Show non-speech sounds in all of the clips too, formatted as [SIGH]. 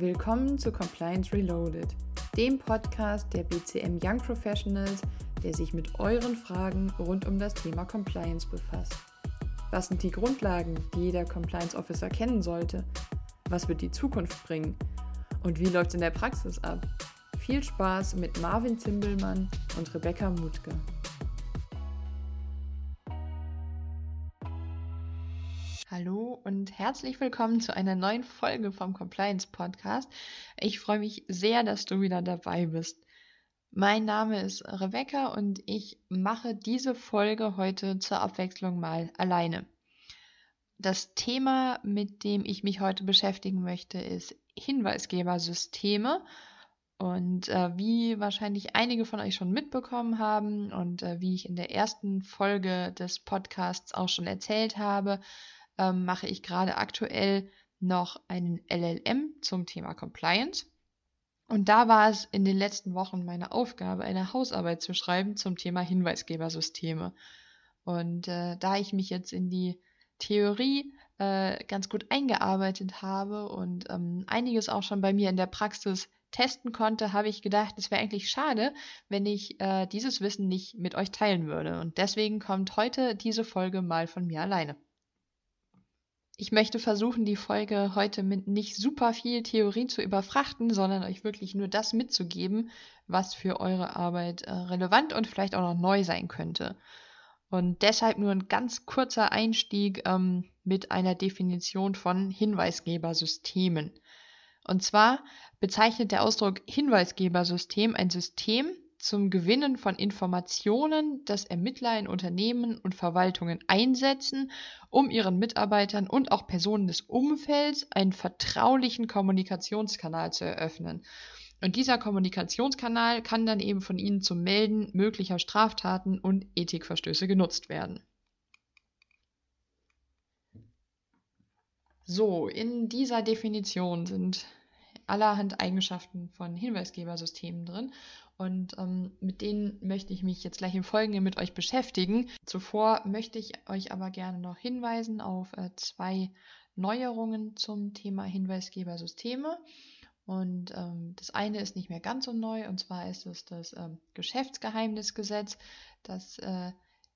Willkommen zu Compliance Reloaded, dem Podcast der BCM Young Professionals, der sich mit euren Fragen rund um das Thema Compliance befasst. Was sind die Grundlagen, die jeder Compliance Officer kennen sollte? Was wird die Zukunft bringen? Und wie läuft es in der Praxis ab? Viel Spaß mit Marvin Zimbelmann und Rebecca Mutke. Herzlich willkommen zu einer neuen Folge vom Compliance Podcast. Ich freue mich sehr, dass du wieder dabei bist. Mein Name ist Rebecca und ich mache diese Folge heute zur Abwechslung mal alleine. Das Thema, mit dem ich mich heute beschäftigen möchte, ist Hinweisgebersysteme. Und äh, wie wahrscheinlich einige von euch schon mitbekommen haben und äh, wie ich in der ersten Folge des Podcasts auch schon erzählt habe, ähm, mache ich gerade aktuell noch einen LLM zum Thema Compliance. Und da war es in den letzten Wochen meine Aufgabe, eine Hausarbeit zu schreiben zum Thema Hinweisgebersysteme. Und äh, da ich mich jetzt in die Theorie äh, ganz gut eingearbeitet habe und ähm, einiges auch schon bei mir in der Praxis testen konnte, habe ich gedacht, es wäre eigentlich schade, wenn ich äh, dieses Wissen nicht mit euch teilen würde. Und deswegen kommt heute diese Folge mal von mir alleine. Ich möchte versuchen, die Folge heute mit nicht super viel Theorie zu überfrachten, sondern euch wirklich nur das mitzugeben, was für eure Arbeit äh, relevant und vielleicht auch noch neu sein könnte. Und deshalb nur ein ganz kurzer Einstieg ähm, mit einer Definition von Hinweisgebersystemen. Und zwar bezeichnet der Ausdruck Hinweisgebersystem ein System, zum Gewinnen von Informationen, das Ermittler in Unternehmen und Verwaltungen einsetzen, um ihren Mitarbeitern und auch Personen des Umfelds einen vertraulichen Kommunikationskanal zu eröffnen. Und dieser Kommunikationskanal kann dann eben von ihnen zum Melden möglicher Straftaten und Ethikverstöße genutzt werden. So, in dieser Definition sind allerhand Eigenschaften von Hinweisgebersystemen drin und ähm, mit denen möchte ich mich jetzt gleich im Folgenden mit euch beschäftigen. Zuvor möchte ich euch aber gerne noch hinweisen auf äh, zwei Neuerungen zum Thema Hinweisgebersysteme. Und ähm, das eine ist nicht mehr ganz so neu, und zwar ist es das ähm, Geschäftsgeheimnisgesetz, das äh,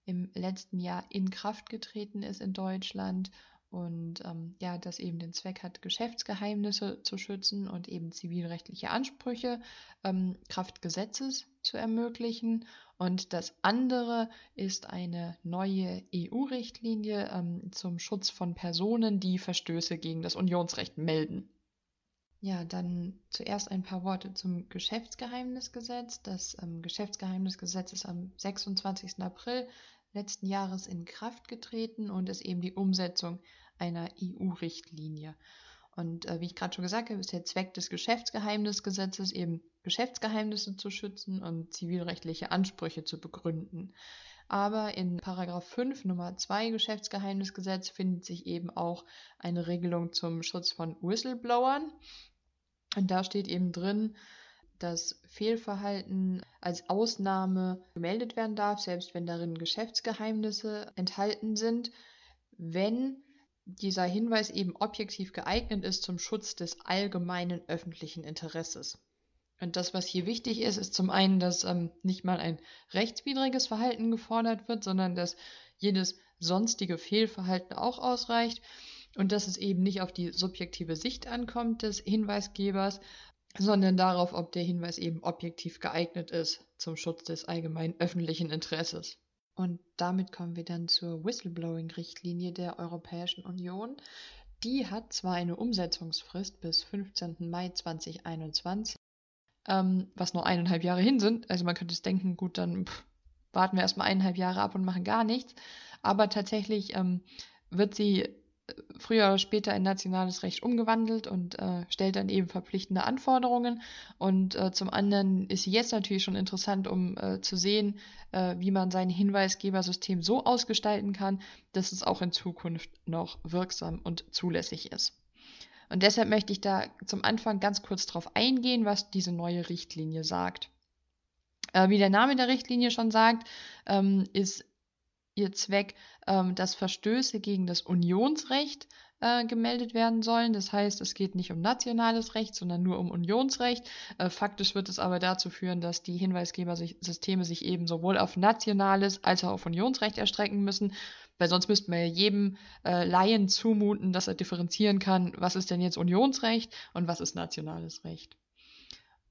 im letzten Jahr in Kraft getreten ist in Deutschland und ähm, ja, das eben den Zweck hat, Geschäftsgeheimnisse zu schützen und eben zivilrechtliche Ansprüche ähm, Kraft Gesetzes zu ermöglichen. Und das andere ist eine neue EU-Richtlinie ähm, zum Schutz von Personen, die Verstöße gegen das Unionsrecht melden. Ja, dann zuerst ein paar Worte zum Geschäftsgeheimnisgesetz. Das ähm, Geschäftsgeheimnisgesetz ist am 26. April letzten Jahres in Kraft getreten und ist eben die Umsetzung einer EU-Richtlinie. Und äh, wie ich gerade schon gesagt habe, ist der Zweck des Geschäftsgeheimnisgesetzes eben Geschäftsgeheimnisse zu schützen und zivilrechtliche Ansprüche zu begründen. Aber in Paragraph 5 Nummer 2 Geschäftsgeheimnisgesetz findet sich eben auch eine Regelung zum Schutz von Whistleblowern. Und da steht eben drin, dass Fehlverhalten als Ausnahme gemeldet werden darf, selbst wenn darin Geschäftsgeheimnisse enthalten sind, wenn dieser Hinweis eben objektiv geeignet ist zum Schutz des allgemeinen öffentlichen Interesses. Und das, was hier wichtig ist, ist zum einen, dass ähm, nicht mal ein rechtswidriges Verhalten gefordert wird, sondern dass jedes sonstige Fehlverhalten auch ausreicht und dass es eben nicht auf die subjektive Sicht ankommt des Hinweisgebers, sondern darauf, ob der Hinweis eben objektiv geeignet ist zum Schutz des allgemeinen öffentlichen Interesses. Und damit kommen wir dann zur Whistleblowing-Richtlinie der Europäischen Union. Die hat zwar eine Umsetzungsfrist bis 15. Mai 2021, ähm, was nur eineinhalb Jahre hin sind. Also man könnte es denken, gut, dann pff, warten wir erstmal eineinhalb Jahre ab und machen gar nichts. Aber tatsächlich ähm, wird sie früher oder später in nationales Recht umgewandelt und äh, stellt dann eben verpflichtende Anforderungen. Und äh, zum anderen ist sie jetzt natürlich schon interessant, um äh, zu sehen, äh, wie man sein Hinweisgebersystem so ausgestalten kann, dass es auch in Zukunft noch wirksam und zulässig ist. Und deshalb möchte ich da zum Anfang ganz kurz darauf eingehen, was diese neue Richtlinie sagt. Äh, wie der Name der Richtlinie schon sagt, ähm, ist ihr Zweck, ähm, dass Verstöße gegen das Unionsrecht äh, gemeldet werden sollen. Das heißt, es geht nicht um nationales Recht, sondern nur um Unionsrecht. Äh, faktisch wird es aber dazu führen, dass die Hinweisgebersysteme sich eben sowohl auf nationales als auch auf Unionsrecht erstrecken müssen, weil sonst müssten wir jedem äh, Laien zumuten, dass er differenzieren kann, was ist denn jetzt Unionsrecht und was ist nationales Recht.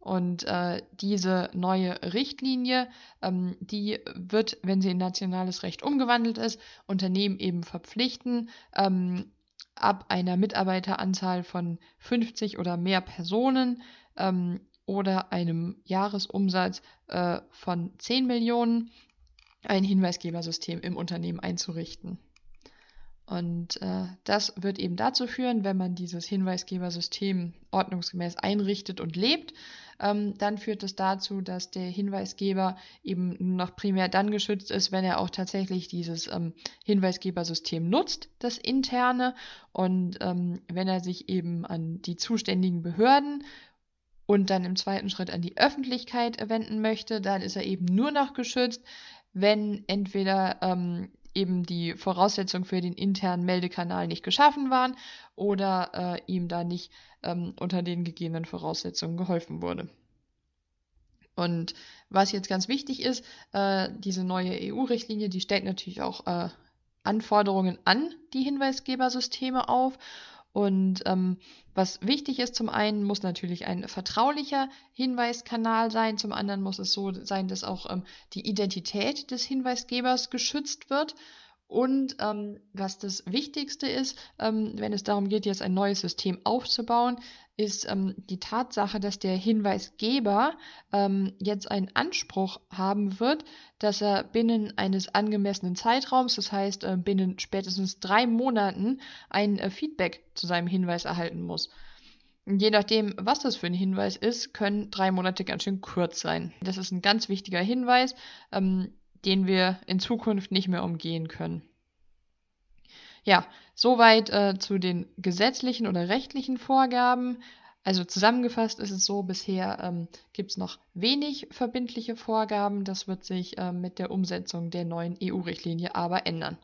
Und äh, diese neue Richtlinie, ähm, die wird, wenn sie in nationales Recht umgewandelt ist, Unternehmen eben verpflichten, ähm, ab einer Mitarbeiteranzahl von 50 oder mehr Personen ähm, oder einem Jahresumsatz äh, von 10 Millionen ein Hinweisgebersystem im Unternehmen einzurichten. Und äh, das wird eben dazu führen, wenn man dieses Hinweisgebersystem ordnungsgemäß einrichtet und lebt, ähm, dann führt es dazu, dass der Hinweisgeber eben noch primär dann geschützt ist, wenn er auch tatsächlich dieses ähm, Hinweisgebersystem nutzt, das interne, und ähm, wenn er sich eben an die zuständigen Behörden und dann im zweiten Schritt an die Öffentlichkeit wenden möchte, dann ist er eben nur noch geschützt, wenn entweder ähm, eben die Voraussetzungen für den internen Meldekanal nicht geschaffen waren oder äh, ihm da nicht ähm, unter den gegebenen Voraussetzungen geholfen wurde. Und was jetzt ganz wichtig ist, äh, diese neue EU-Richtlinie, die stellt natürlich auch äh, Anforderungen an die Hinweisgebersysteme auf und ähm, was wichtig ist, zum einen muss natürlich ein vertraulicher Hinweiskanal sein, zum anderen muss es so sein, dass auch ähm, die Identität des Hinweisgebers geschützt wird. Und ähm, was das Wichtigste ist, ähm, wenn es darum geht, jetzt ein neues System aufzubauen, ist ähm, die Tatsache, dass der Hinweisgeber ähm, jetzt einen Anspruch haben wird, dass er binnen eines angemessenen Zeitraums, das heißt äh, binnen spätestens drei Monaten, ein äh, Feedback zu seinem Hinweis erhalten muss. Je nachdem, was das für ein Hinweis ist, können drei Monate ganz schön kurz sein. Das ist ein ganz wichtiger Hinweis, ähm, den wir in Zukunft nicht mehr umgehen können. Ja, soweit äh, zu den gesetzlichen oder rechtlichen Vorgaben. Also zusammengefasst ist es so, bisher ähm, gibt es noch wenig verbindliche Vorgaben. Das wird sich äh, mit der Umsetzung der neuen EU-Richtlinie aber ändern.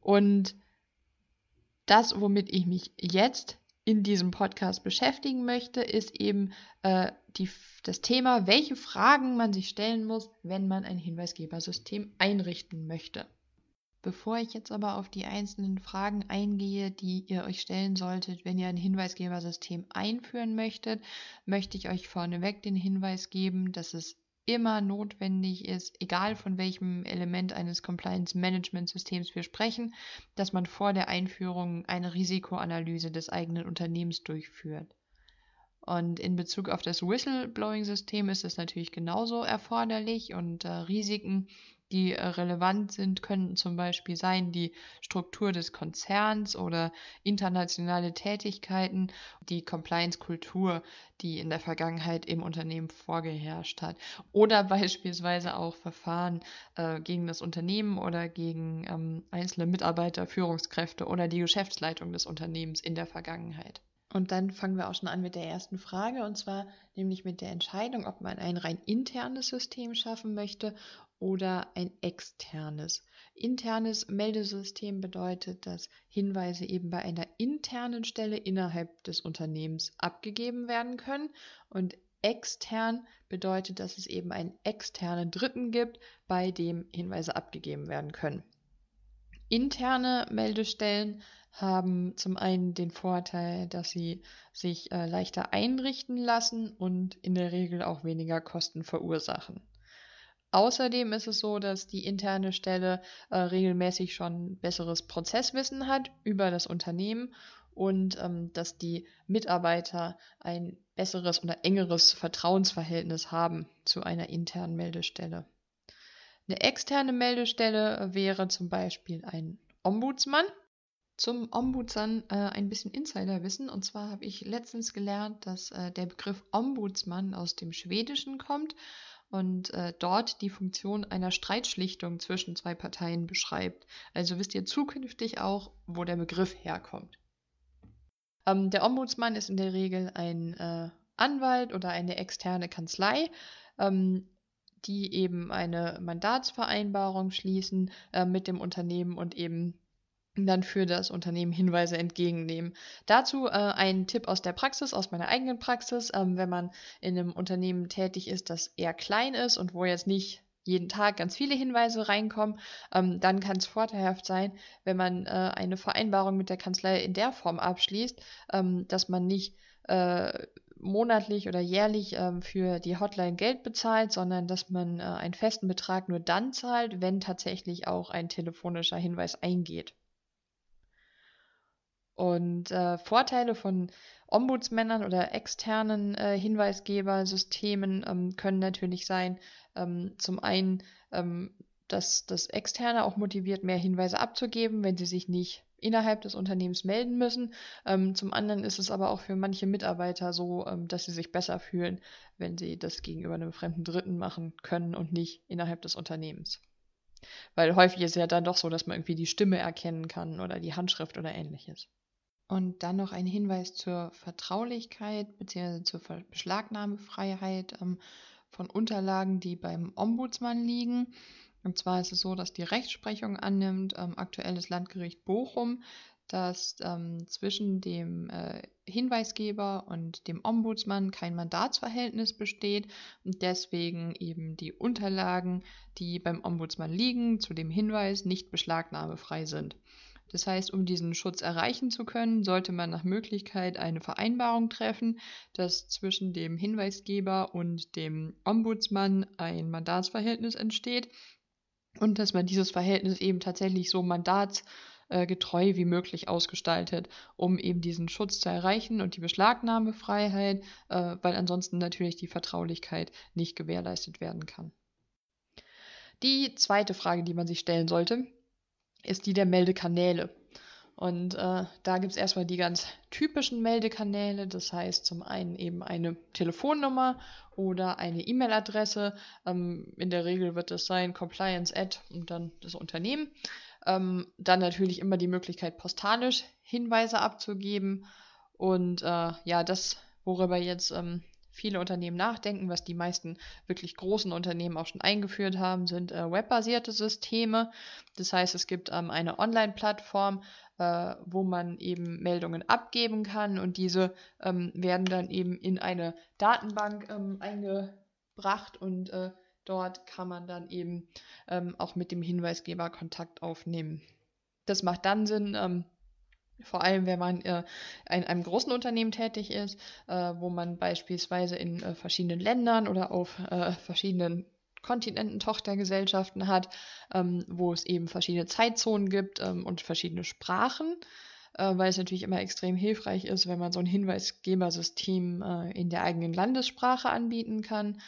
Und das, womit ich mich jetzt in diesem Podcast beschäftigen möchte, ist eben äh, die, das Thema, welche Fragen man sich stellen muss, wenn man ein Hinweisgebersystem einrichten möchte. Bevor ich jetzt aber auf die einzelnen Fragen eingehe, die ihr euch stellen solltet, wenn ihr ein Hinweisgebersystem einführen möchtet, möchte ich euch vorneweg den Hinweis geben, dass es immer notwendig ist, egal von welchem Element eines Compliance Management Systems wir sprechen, dass man vor der Einführung eine Risikoanalyse des eigenen Unternehmens durchführt. Und in Bezug auf das Whistleblowing-System ist es natürlich genauso erforderlich und äh, Risiken die äh, relevant sind, können zum Beispiel sein die Struktur des Konzerns oder internationale Tätigkeiten, die Compliance-Kultur, die in der Vergangenheit im Unternehmen vorgeherrscht hat. Oder beispielsweise auch Verfahren äh, gegen das Unternehmen oder gegen ähm, einzelne Mitarbeiter, Führungskräfte oder die Geschäftsleitung des Unternehmens in der Vergangenheit. Und dann fangen wir auch schon an mit der ersten Frage, und zwar nämlich mit der Entscheidung, ob man ein rein internes System schaffen möchte oder ein externes. Internes Meldesystem bedeutet, dass Hinweise eben bei einer internen Stelle innerhalb des Unternehmens abgegeben werden können und extern bedeutet, dass es eben einen externen Dritten gibt, bei dem Hinweise abgegeben werden können. Interne Meldestellen haben zum einen den Vorteil, dass sie sich äh, leichter einrichten lassen und in der Regel auch weniger Kosten verursachen. Außerdem ist es so, dass die interne Stelle äh, regelmäßig schon besseres Prozesswissen hat über das Unternehmen und ähm, dass die Mitarbeiter ein besseres oder engeres Vertrauensverhältnis haben zu einer internen Meldestelle. Eine externe Meldestelle wäre zum Beispiel ein Ombudsmann. Zum Ombudsmann äh, ein bisschen Insiderwissen. Und zwar habe ich letztens gelernt, dass äh, der Begriff Ombudsmann aus dem Schwedischen kommt und äh, dort die Funktion einer Streitschlichtung zwischen zwei Parteien beschreibt. Also wisst ihr zukünftig auch, wo der Begriff herkommt. Ähm, der Ombudsmann ist in der Regel ein äh, Anwalt oder eine externe Kanzlei, ähm, die eben eine Mandatsvereinbarung schließen äh, mit dem Unternehmen und eben dann für das Unternehmen Hinweise entgegennehmen. Dazu äh, ein Tipp aus der Praxis, aus meiner eigenen Praxis. Ähm, wenn man in einem Unternehmen tätig ist, das eher klein ist und wo jetzt nicht jeden Tag ganz viele Hinweise reinkommen, ähm, dann kann es vorteilhaft sein, wenn man äh, eine Vereinbarung mit der Kanzlei in der Form abschließt, ähm, dass man nicht äh, monatlich oder jährlich ähm, für die Hotline Geld bezahlt, sondern dass man äh, einen festen Betrag nur dann zahlt, wenn tatsächlich auch ein telefonischer Hinweis eingeht. Und äh, Vorteile von Ombudsmännern oder externen äh, Hinweisgebersystemen ähm, können natürlich sein, ähm, zum einen, ähm, dass das Externe auch motiviert, mehr Hinweise abzugeben, wenn sie sich nicht innerhalb des Unternehmens melden müssen. Ähm, zum anderen ist es aber auch für manche Mitarbeiter so, ähm, dass sie sich besser fühlen, wenn sie das gegenüber einem fremden Dritten machen können und nicht innerhalb des Unternehmens. Weil häufig ist es ja dann doch so, dass man irgendwie die Stimme erkennen kann oder die Handschrift oder ähnliches. Und dann noch ein Hinweis zur Vertraulichkeit bzw. zur Beschlagnahmefreiheit ähm, von Unterlagen, die beim Ombudsmann liegen. Und zwar ist es so, dass die Rechtsprechung annimmt, ähm, aktuelles Landgericht Bochum, dass ähm, zwischen dem äh, Hinweisgeber und dem Ombudsmann kein Mandatsverhältnis besteht und deswegen eben die Unterlagen, die beim Ombudsmann liegen, zu dem Hinweis nicht beschlagnahmefrei sind. Das heißt, um diesen Schutz erreichen zu können, sollte man nach Möglichkeit eine Vereinbarung treffen, dass zwischen dem Hinweisgeber und dem Ombudsmann ein Mandatsverhältnis entsteht und dass man dieses Verhältnis eben tatsächlich so mandatsgetreu wie möglich ausgestaltet, um eben diesen Schutz zu erreichen und die Beschlagnahmefreiheit, äh, weil ansonsten natürlich die Vertraulichkeit nicht gewährleistet werden kann. Die zweite Frage, die man sich stellen sollte, ist die der Meldekanäle. Und äh, da gibt es erstmal die ganz typischen Meldekanäle, das heißt zum einen eben eine Telefonnummer oder eine E-Mail-Adresse. Ähm, in der Regel wird es sein Compliance Ad und dann das Unternehmen. Ähm, dann natürlich immer die Möglichkeit, postalisch Hinweise abzugeben. Und äh, ja, das, worüber jetzt ähm, viele Unternehmen nachdenken, was die meisten wirklich großen Unternehmen auch schon eingeführt haben, sind äh, webbasierte Systeme. Das heißt, es gibt ähm, eine Online-Plattform, äh, wo man eben Meldungen abgeben kann und diese ähm, werden dann eben in eine Datenbank ähm, eingebracht und äh, dort kann man dann eben ähm, auch mit dem Hinweisgeber Kontakt aufnehmen. Das macht dann Sinn, ähm, vor allem, wenn man äh, in einem großen Unternehmen tätig ist, äh, wo man beispielsweise in äh, verschiedenen Ländern oder auf äh, verschiedenen Kontinenten Tochtergesellschaften hat, ähm, wo es eben verschiedene Zeitzonen gibt ähm, und verschiedene Sprachen, äh, weil es natürlich immer extrem hilfreich ist, wenn man so ein Hinweisgebersystem äh, in der eigenen Landessprache anbieten kann.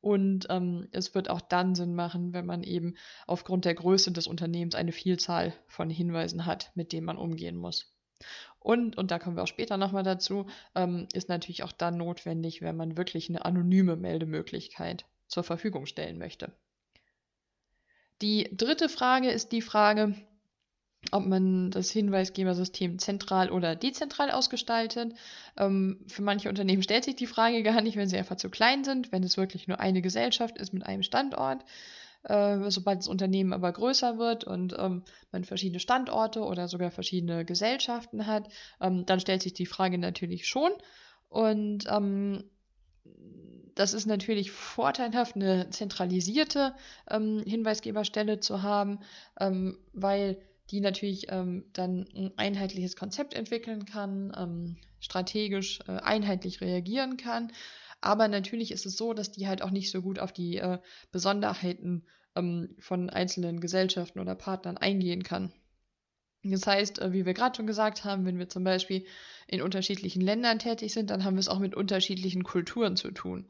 Und ähm, es wird auch dann Sinn machen, wenn man eben aufgrund der Größe des Unternehmens eine Vielzahl von Hinweisen hat, mit denen man umgehen muss. Und, und da kommen wir auch später nochmal dazu, ähm, ist natürlich auch dann notwendig, wenn man wirklich eine anonyme Meldemöglichkeit zur Verfügung stellen möchte. Die dritte Frage ist die Frage, ob man das Hinweisgebersystem zentral oder dezentral ausgestaltet. Ähm, für manche Unternehmen stellt sich die Frage gar nicht, wenn sie einfach zu klein sind, wenn es wirklich nur eine Gesellschaft ist mit einem Standort. Äh, sobald das Unternehmen aber größer wird und ähm, man verschiedene Standorte oder sogar verschiedene Gesellschaften hat, ähm, dann stellt sich die Frage natürlich schon. Und ähm, das ist natürlich vorteilhaft, eine zentralisierte ähm, Hinweisgeberstelle zu haben, ähm, weil die natürlich ähm, dann ein einheitliches Konzept entwickeln kann, strategisch äh, einheitlich reagieren kann aber natürlich ist es so, dass die halt auch nicht so gut auf die äh, Besonderheiten ähm, von einzelnen Gesellschaften oder Partnern eingehen kann. Das heißt, äh, wie wir gerade schon gesagt haben, wenn wir zum Beispiel in unterschiedlichen Ländern tätig sind, dann haben wir es auch mit unterschiedlichen Kulturen zu tun.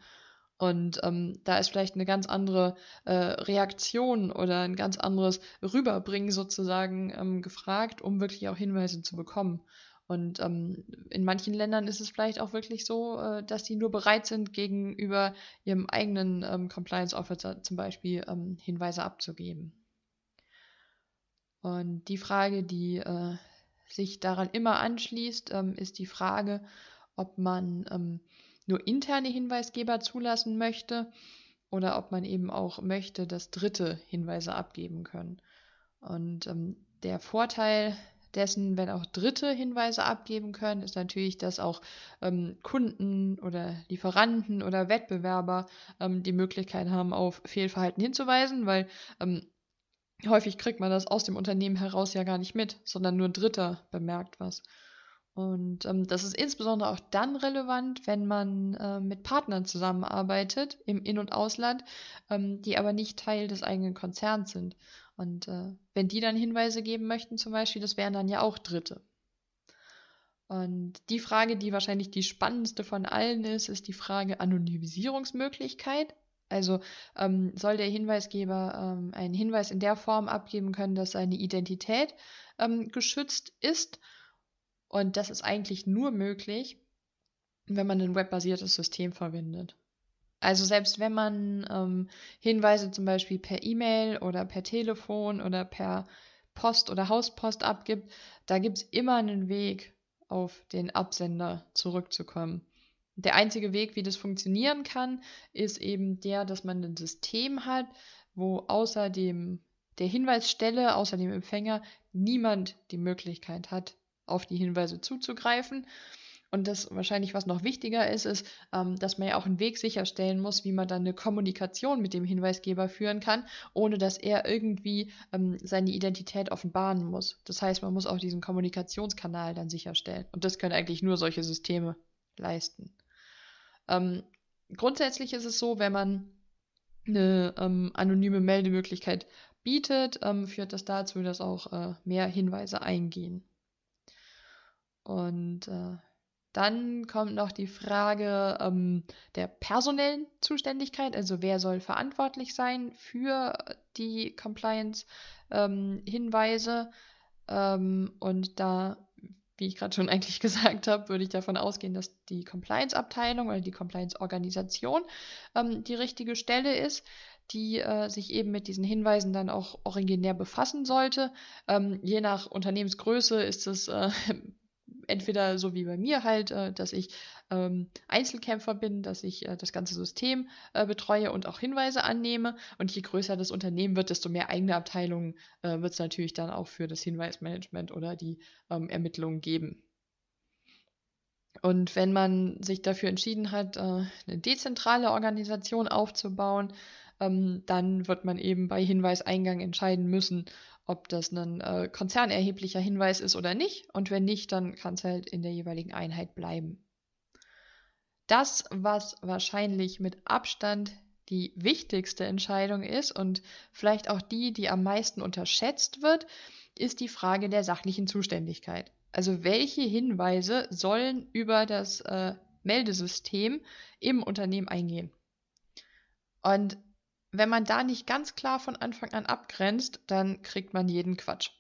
Und ähm, da ist vielleicht eine ganz andere äh, Reaktion oder ein ganz anderes Rüberbringen sozusagen ähm, gefragt, um wirklich auch Hinweise zu bekommen. Und ähm, in manchen Ländern ist es vielleicht auch wirklich so, äh, dass sie nur bereit sind, gegenüber ihrem eigenen ähm, Compliance Officer zum Beispiel ähm, Hinweise abzugeben. Und die Frage, die äh, sich daran immer anschließt, ähm, ist die Frage, ob man ähm, nur interne Hinweisgeber zulassen möchte oder ob man eben auch möchte, dass Dritte Hinweise abgeben können. Und ähm, der Vorteil dessen, wenn auch Dritte Hinweise abgeben können, ist natürlich, dass auch ähm, Kunden oder Lieferanten oder Wettbewerber ähm, die Möglichkeit haben, auf Fehlverhalten hinzuweisen, weil ähm, häufig kriegt man das aus dem Unternehmen heraus ja gar nicht mit, sondern nur Dritter bemerkt was. Und ähm, das ist insbesondere auch dann relevant, wenn man äh, mit Partnern zusammenarbeitet im In- und Ausland, ähm, die aber nicht Teil des eigenen Konzerns sind. Und äh, wenn die dann Hinweise geben möchten, zum Beispiel, das wären dann ja auch Dritte. Und die Frage, die wahrscheinlich die spannendste von allen ist, ist die Frage Anonymisierungsmöglichkeit. Also ähm, soll der Hinweisgeber ähm, einen Hinweis in der Form abgeben können, dass seine Identität ähm, geschützt ist. Und das ist eigentlich nur möglich, wenn man ein webbasiertes System verwendet. Also selbst wenn man ähm, Hinweise zum Beispiel per E-Mail oder per Telefon oder per Post oder Hauspost abgibt, da gibt es immer einen Weg, auf den Absender zurückzukommen. Der einzige Weg, wie das funktionieren kann, ist eben der, dass man ein System hat, wo außer dem, der Hinweisstelle, außer dem Empfänger, niemand die Möglichkeit hat, auf die Hinweise zuzugreifen und das wahrscheinlich, was noch wichtiger ist, ist, ähm, dass man ja auch einen Weg sicherstellen muss, wie man dann eine Kommunikation mit dem Hinweisgeber führen kann, ohne dass er irgendwie ähm, seine Identität offenbaren muss. Das heißt, man muss auch diesen Kommunikationskanal dann sicherstellen. Und das können eigentlich nur solche Systeme leisten. Ähm, grundsätzlich ist es so, wenn man eine ähm, anonyme Meldemöglichkeit bietet, ähm, führt das dazu, dass auch äh, mehr Hinweise eingehen. Und äh, dann kommt noch die Frage ähm, der personellen Zuständigkeit, also wer soll verantwortlich sein für die Compliance-Hinweise. Ähm, ähm, und da, wie ich gerade schon [LAUGHS] eigentlich gesagt habe, würde ich davon ausgehen, dass die Compliance-Abteilung oder die Compliance-Organisation ähm, die richtige Stelle ist die äh, sich eben mit diesen Hinweisen dann auch originär befassen sollte. Ähm, je nach Unternehmensgröße ist es äh, [LAUGHS] entweder so wie bei mir halt, äh, dass ich ähm, Einzelkämpfer bin, dass ich äh, das ganze System äh, betreue und auch Hinweise annehme. Und je größer das Unternehmen wird, desto mehr eigene Abteilungen äh, wird es natürlich dann auch für das Hinweismanagement oder die ähm, Ermittlungen geben. Und wenn man sich dafür entschieden hat, äh, eine dezentrale Organisation aufzubauen, ähm, dann wird man eben bei Hinweiseingang entscheiden müssen, ob das ein äh, konzernerheblicher Hinweis ist oder nicht. Und wenn nicht, dann kann es halt in der jeweiligen Einheit bleiben. Das, was wahrscheinlich mit Abstand die wichtigste Entscheidung ist und vielleicht auch die, die am meisten unterschätzt wird, ist die Frage der sachlichen Zuständigkeit. Also welche Hinweise sollen über das äh, Meldesystem im Unternehmen eingehen? Und wenn man da nicht ganz klar von Anfang an abgrenzt, dann kriegt man jeden Quatsch.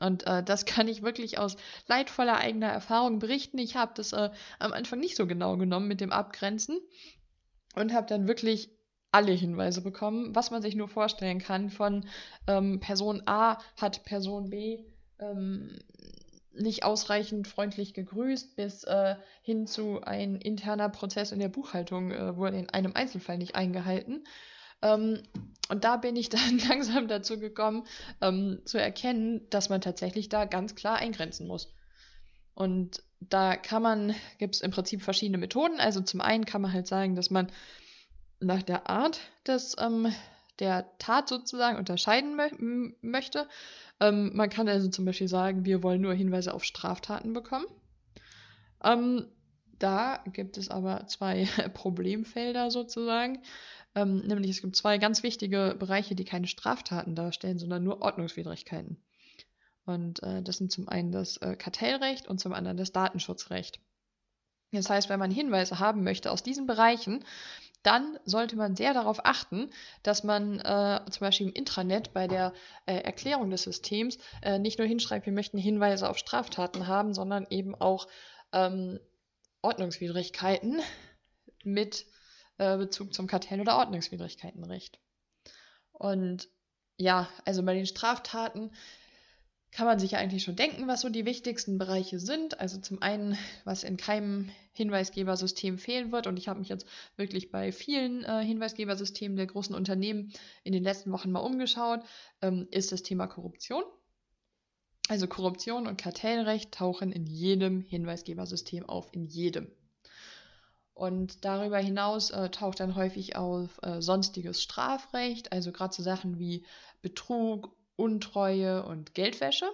Und äh, das [LAUGHS] kann ich wirklich aus leidvoller eigener Erfahrung berichten. Ich habe das äh, am Anfang nicht so genau genommen mit dem Abgrenzen und habe dann wirklich alle Hinweise bekommen, was man sich nur vorstellen kann. Von ähm, Person A hat Person B ähm, nicht ausreichend freundlich gegrüßt, bis äh, hin zu ein interner Prozess in der Buchhaltung äh, wurde in einem Einzelfall nicht eingehalten. Ähm, und da bin ich [LAUGHS] dann langsam dazu gekommen, ähm, zu erkennen, dass man tatsächlich da ganz klar eingrenzen muss. Und da kann man, gibt es im Prinzip verschiedene Methoden. Also zum einen kann man halt sagen, dass man nach der Art des, ähm, der Tat sozusagen unterscheiden mö möchte. Ähm, man kann also zum Beispiel sagen, wir wollen nur Hinweise auf Straftaten bekommen. Ähm, da gibt es aber zwei [LAUGHS] Problemfelder sozusagen. Ähm, nämlich es gibt zwei ganz wichtige Bereiche, die keine Straftaten darstellen, sondern nur Ordnungswidrigkeiten. Und äh, das sind zum einen das äh, Kartellrecht und zum anderen das Datenschutzrecht. Das heißt, wenn man Hinweise haben möchte aus diesen Bereichen, dann sollte man sehr darauf achten, dass man äh, zum Beispiel im Intranet bei der äh, Erklärung des Systems äh, nicht nur hinschreibt, wir möchten Hinweise auf Straftaten haben, sondern eben auch ähm, Ordnungswidrigkeiten mit äh, Bezug zum Kartell- oder Ordnungswidrigkeitenrecht. Und ja, also bei den Straftaten kann man sich ja eigentlich schon denken, was so die wichtigsten Bereiche sind. Also zum einen, was in keinem Hinweisgebersystem fehlen wird. Und ich habe mich jetzt wirklich bei vielen äh, Hinweisgebersystemen der großen Unternehmen in den letzten Wochen mal umgeschaut, ähm, ist das Thema Korruption. Also Korruption und Kartellrecht tauchen in jedem Hinweisgebersystem auf, in jedem. Und darüber hinaus äh, taucht dann häufig auf äh, sonstiges Strafrecht, also gerade so Sachen wie Betrug, Untreue und Geldwäsche.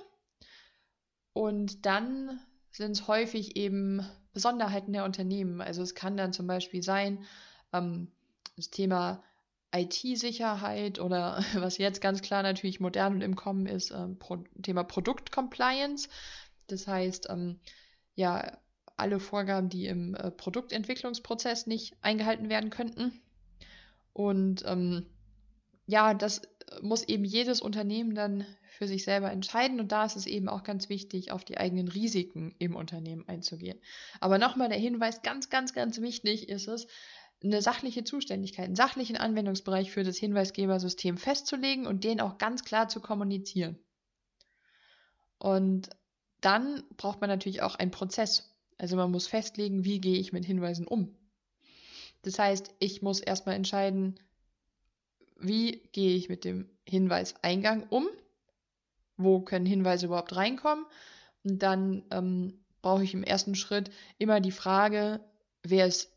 Und dann sind es häufig eben Besonderheiten der Unternehmen. Also es kann dann zum Beispiel sein, ähm, das Thema IT-Sicherheit oder [LAUGHS] was jetzt ganz klar natürlich modern und im Kommen ist, ähm, Pro Thema Produktcompliance. Das heißt, ähm, ja, alle Vorgaben, die im äh, Produktentwicklungsprozess nicht eingehalten werden könnten. Und ähm, ja, das muss eben jedes Unternehmen dann für sich selber entscheiden. Und da ist es eben auch ganz wichtig, auf die eigenen Risiken im Unternehmen einzugehen. Aber nochmal der Hinweis, ganz, ganz, ganz wichtig ist es, eine sachliche Zuständigkeit, einen sachlichen Anwendungsbereich für das Hinweisgebersystem festzulegen und den auch ganz klar zu kommunizieren. Und dann braucht man natürlich auch einen Prozess. Also man muss festlegen, wie gehe ich mit Hinweisen um. Das heißt, ich muss erstmal entscheiden, wie gehe ich mit dem Hinweiseingang um, wo können Hinweise überhaupt reinkommen. Und dann ähm, brauche ich im ersten Schritt immer die Frage, wer ist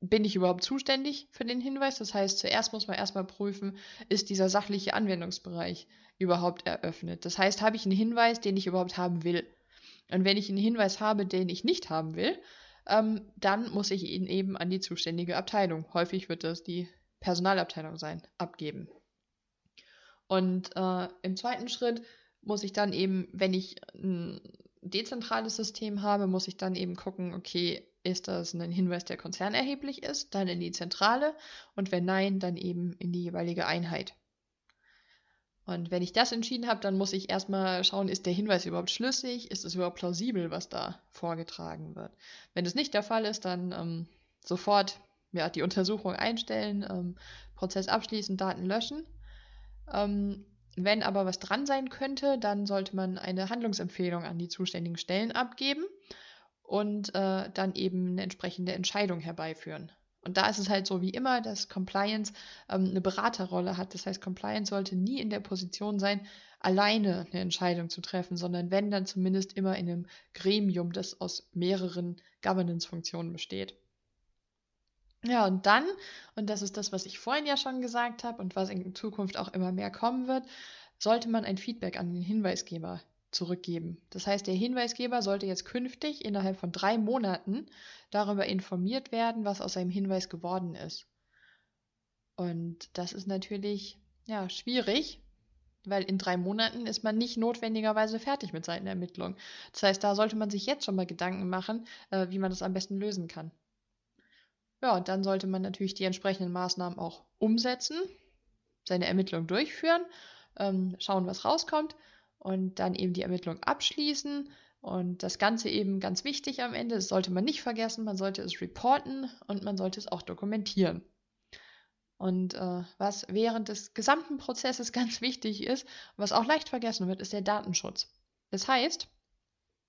bin ich überhaupt zuständig für den Hinweis? Das heißt, zuerst muss man erstmal prüfen, ist dieser sachliche Anwendungsbereich überhaupt eröffnet? Das heißt, habe ich einen Hinweis, den ich überhaupt haben will? Und wenn ich einen Hinweis habe, den ich nicht haben will, ähm, dann muss ich ihn eben an die zuständige Abteilung, häufig wird das die Personalabteilung sein, abgeben. Und äh, im zweiten Schritt muss ich dann eben, wenn ich ein dezentrales System habe, muss ich dann eben gucken, okay, ist das ein Hinweis, der konzernerheblich ist, dann in die Zentrale und wenn nein, dann eben in die jeweilige Einheit. Und wenn ich das entschieden habe, dann muss ich erstmal schauen, ist der Hinweis überhaupt schlüssig, ist es überhaupt plausibel, was da vorgetragen wird. Wenn es nicht der Fall ist, dann ähm, sofort ja, die Untersuchung einstellen, ähm, Prozess abschließen, Daten löschen. Ähm, wenn aber was dran sein könnte, dann sollte man eine Handlungsempfehlung an die zuständigen Stellen abgeben und äh, dann eben eine entsprechende Entscheidung herbeiführen. Und da ist es halt so wie immer, dass Compliance ähm, eine Beraterrolle hat. Das heißt, Compliance sollte nie in der Position sein, alleine eine Entscheidung zu treffen, sondern wenn dann zumindest immer in einem Gremium, das aus mehreren Governance-Funktionen besteht. Ja, und dann, und das ist das, was ich vorhin ja schon gesagt habe und was in Zukunft auch immer mehr kommen wird, sollte man ein Feedback an den Hinweisgeber zurückgeben. Das heißt, der Hinweisgeber sollte jetzt künftig innerhalb von drei Monaten darüber informiert werden, was aus seinem Hinweis geworden ist. Und das ist natürlich ja schwierig, weil in drei Monaten ist man nicht notwendigerweise fertig mit seinen Ermittlungen. Das heißt, da sollte man sich jetzt schon mal Gedanken machen, äh, wie man das am besten lösen kann. Ja, und dann sollte man natürlich die entsprechenden Maßnahmen auch umsetzen, seine Ermittlungen durchführen, ähm, schauen, was rauskommt und dann eben die Ermittlung abschließen. Und das Ganze eben ganz wichtig am Ende, das sollte man nicht vergessen, man sollte es reporten und man sollte es auch dokumentieren. Und äh, was während des gesamten Prozesses [LAUGHS] ganz wichtig ist, was auch leicht vergessen wird, ist der Datenschutz. Das heißt,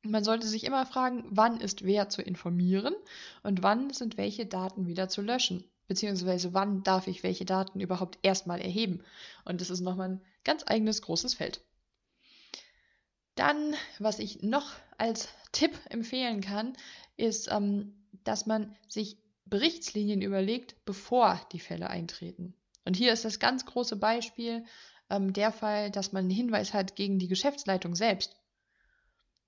man sollte sich immer fragen, wann ist wer zu informieren und wann sind welche Daten wieder zu löschen, beziehungsweise wann darf ich welche Daten überhaupt erstmal erheben. Und das ist nochmal ein ganz eigenes großes Feld. Dann, was ich noch als Tipp empfehlen kann, ist, ähm, dass man sich Berichtslinien überlegt, bevor die Fälle eintreten. Und hier ist das ganz große Beispiel ähm, der Fall, dass man einen Hinweis hat gegen die Geschäftsleitung selbst.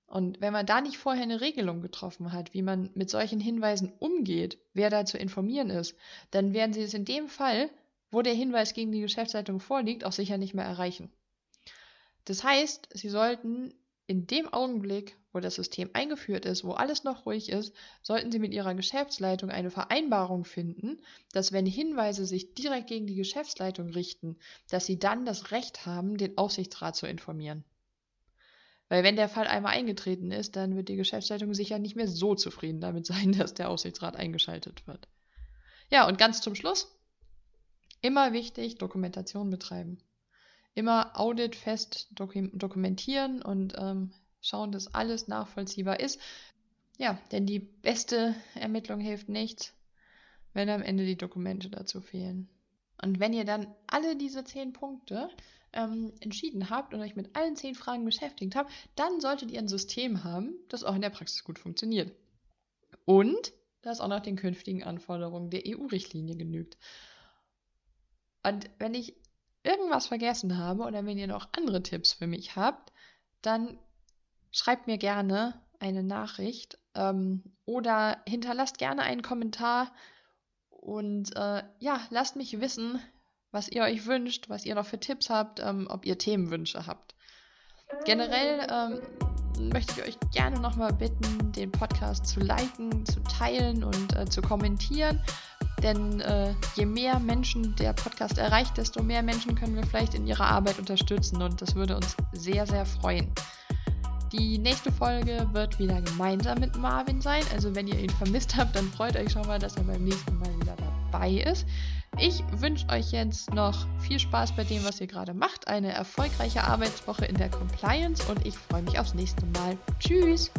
Und wenn man da nicht vorher eine Regelung getroffen hat, wie man mit solchen Hinweisen umgeht, wer da zu informieren ist, dann werden Sie es in dem Fall, wo der Hinweis gegen die Geschäftsleitung vorliegt, auch sicher nicht mehr erreichen. Das heißt, Sie sollten in dem Augenblick, wo das System eingeführt ist, wo alles noch ruhig ist, sollten Sie mit Ihrer Geschäftsleitung eine Vereinbarung finden, dass wenn Hinweise sich direkt gegen die Geschäftsleitung richten, dass Sie dann das Recht haben, den Aufsichtsrat zu informieren. Weil wenn der Fall einmal eingetreten ist, dann wird die Geschäftsleitung sicher nicht mehr so zufrieden damit sein, [LAUGHS] dass der Aufsichtsrat eingeschaltet wird. Ja, und ganz zum Schluss, immer wichtig, Dokumentation betreiben immer auditfest dokumentieren und ähm, schauen, dass alles nachvollziehbar ist. Ja, denn die beste Ermittlung hilft nichts, wenn am Ende die Dokumente dazu fehlen. Und wenn ihr dann alle diese zehn Punkte ähm, entschieden habt und euch mit allen zehn Fragen beschäftigt habt, dann solltet ihr ein System haben, das auch in der Praxis gut funktioniert. Und das auch nach den künftigen Anforderungen der EU-Richtlinie genügt. Und wenn ich irgendwas vergessen habe oder wenn ihr noch andere Tipps für mich habt, dann schreibt mir gerne eine Nachricht ähm, oder hinterlasst gerne einen Kommentar und äh, ja, lasst mich wissen, was ihr euch wünscht, was ihr noch für Tipps habt, ähm, ob ihr Themenwünsche habt. Generell ähm, möchte ich euch gerne nochmal bitten, den Podcast zu liken, zu teilen und äh, zu kommentieren. Denn äh, je mehr Menschen der Podcast erreicht, desto mehr Menschen können wir vielleicht in ihrer Arbeit unterstützen und das würde uns sehr, sehr freuen. Die nächste Folge wird wieder gemeinsam mit Marvin sein. Also wenn ihr ihn vermisst habt, dann freut euch schon mal, dass er beim nächsten Mal wieder dabei ist. Ich wünsche euch jetzt noch viel Spaß bei dem, was ihr gerade macht, eine erfolgreiche Arbeitswoche in der Compliance und ich freue mich aufs nächste Mal. Tschüss!